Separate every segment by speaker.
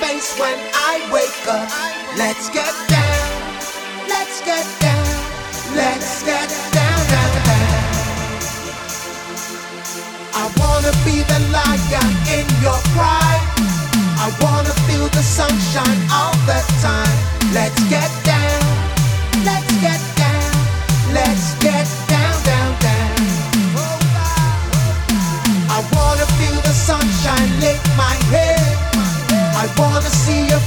Speaker 1: face when I wake up. Let's get down, let's get down, let's get down, down, down. I wanna be the lion in your pride. I wanna feel the sunshine all the time. Let's get down, let's get down. wanna see your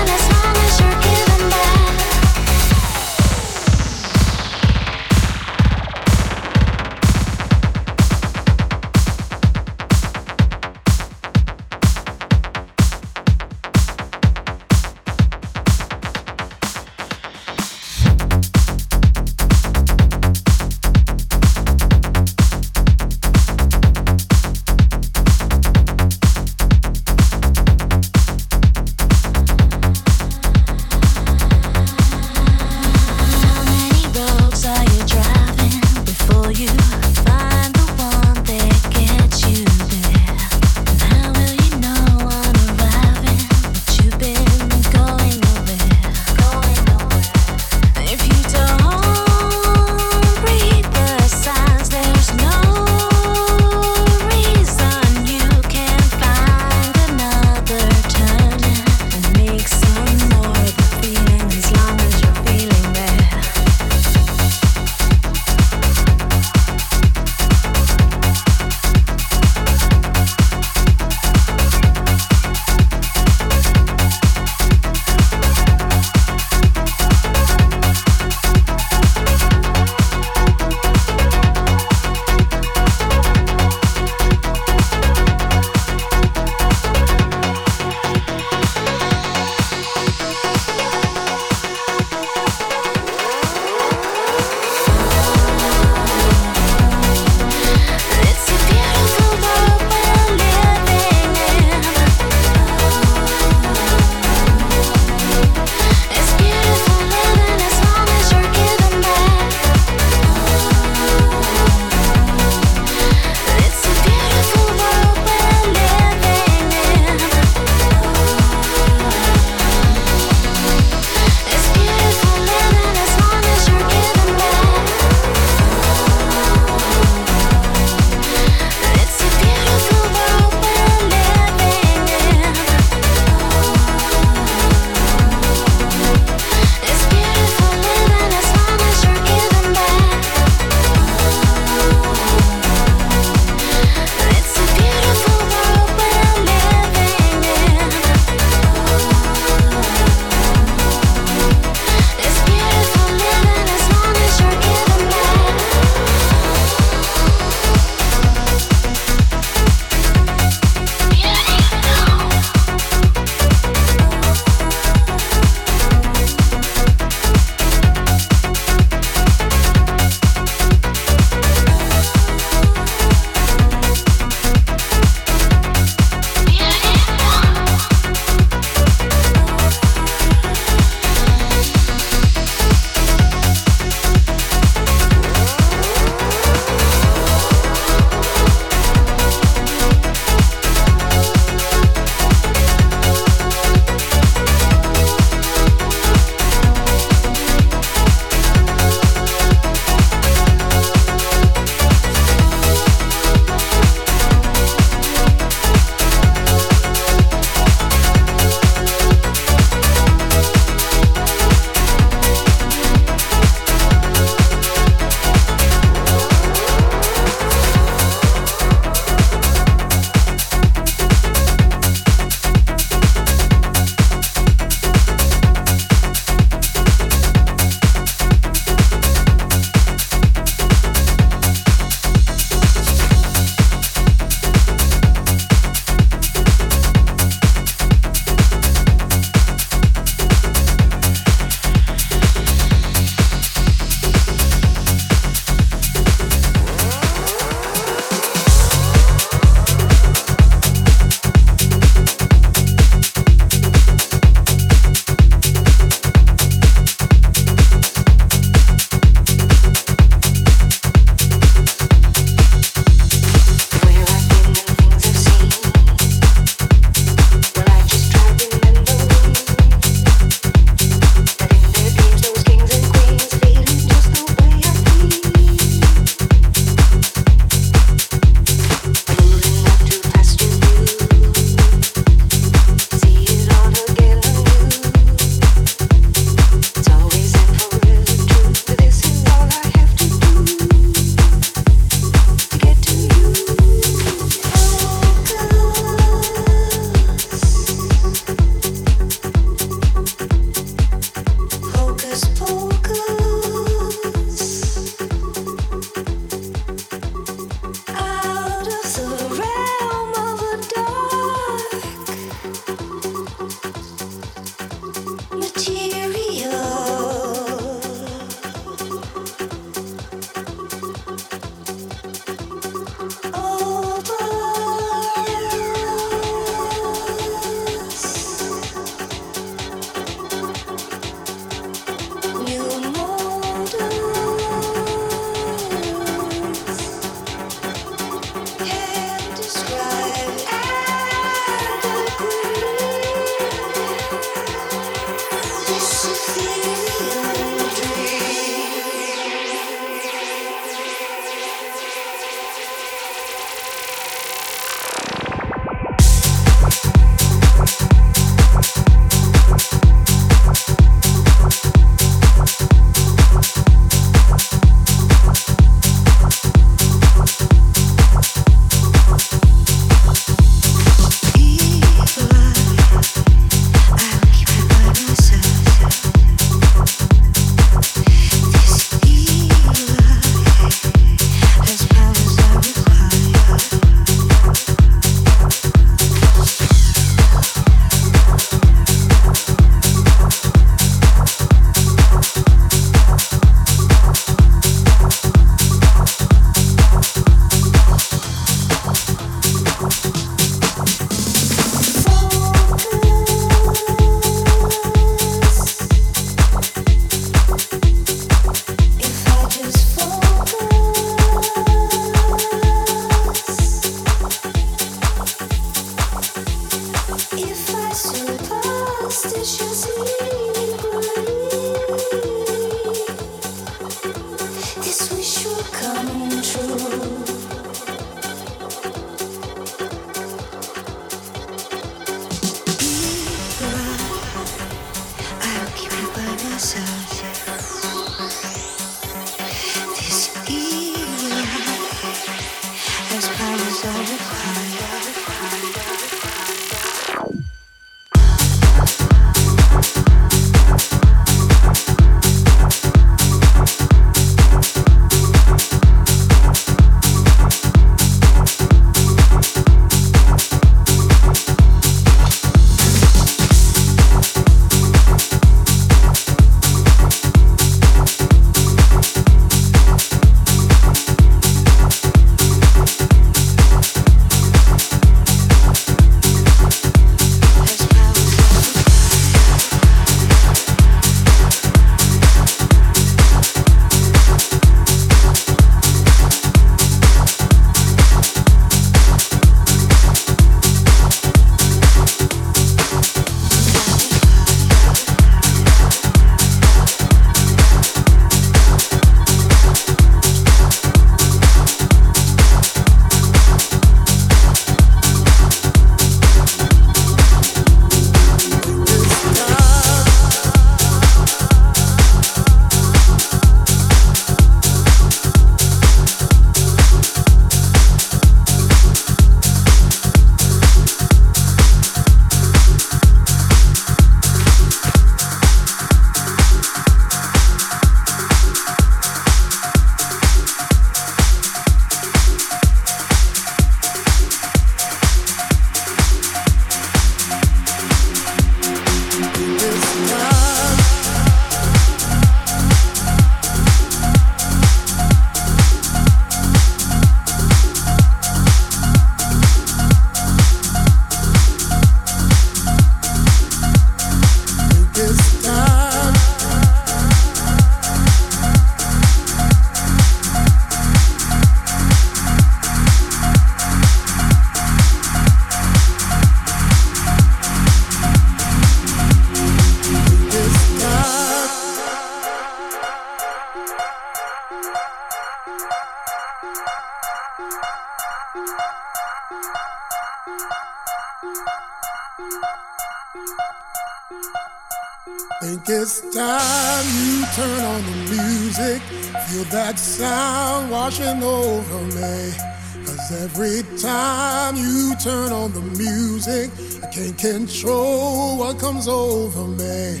Speaker 2: comes over me.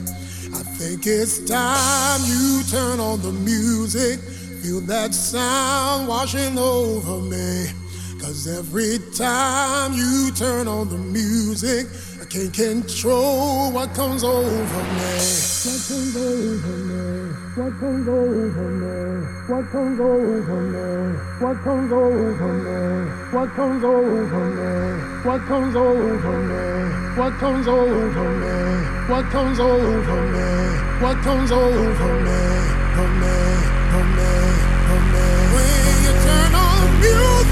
Speaker 2: I think it's time you turn on the music. Feel that sound washing over me. Cause every time you turn on the music, I can't control what comes over me. What comes over me? What comes over me? What comes over me? What comes over me? What comes over me? What comes over me? What comes over me? What comes over me? What comes over me? For me, for me, for me. When you turn on music,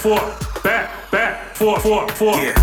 Speaker 3: four, back, back,
Speaker 4: four, four, four.
Speaker 3: Yeah.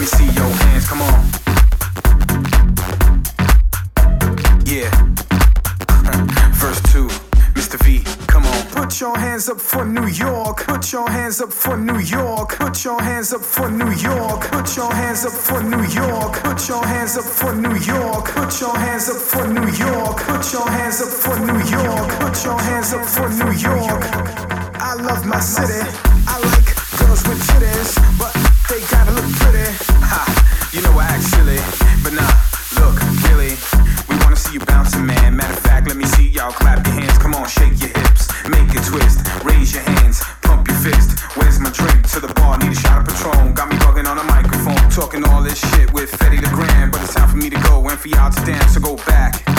Speaker 3: Let me see your hands. Come on. Yeah. Verse 2, Mr. V, come on. Put your hands up for New York. Put your hands up for New York. Put your hands up for New York. Put your hands up for New York. Put your hands up for New York. Put your hands up for New York. Put your hands up for New York. Put your hands up for New York. I love my city. I like girls with titties, but they gotta look pretty. Ha, you know I act silly, but nah, look, really, we wanna see you bouncing, man. Matter of fact, let me see y'all clap your hands. Come on, shake your hips, make it twist, raise your hands, pump your fist. Where's my drink? To the bar, need a shot of Patron. Got me bugging on a microphone, talking all this shit with Fetty the Grand, but it's time for me to go and for y'all to dance. So go back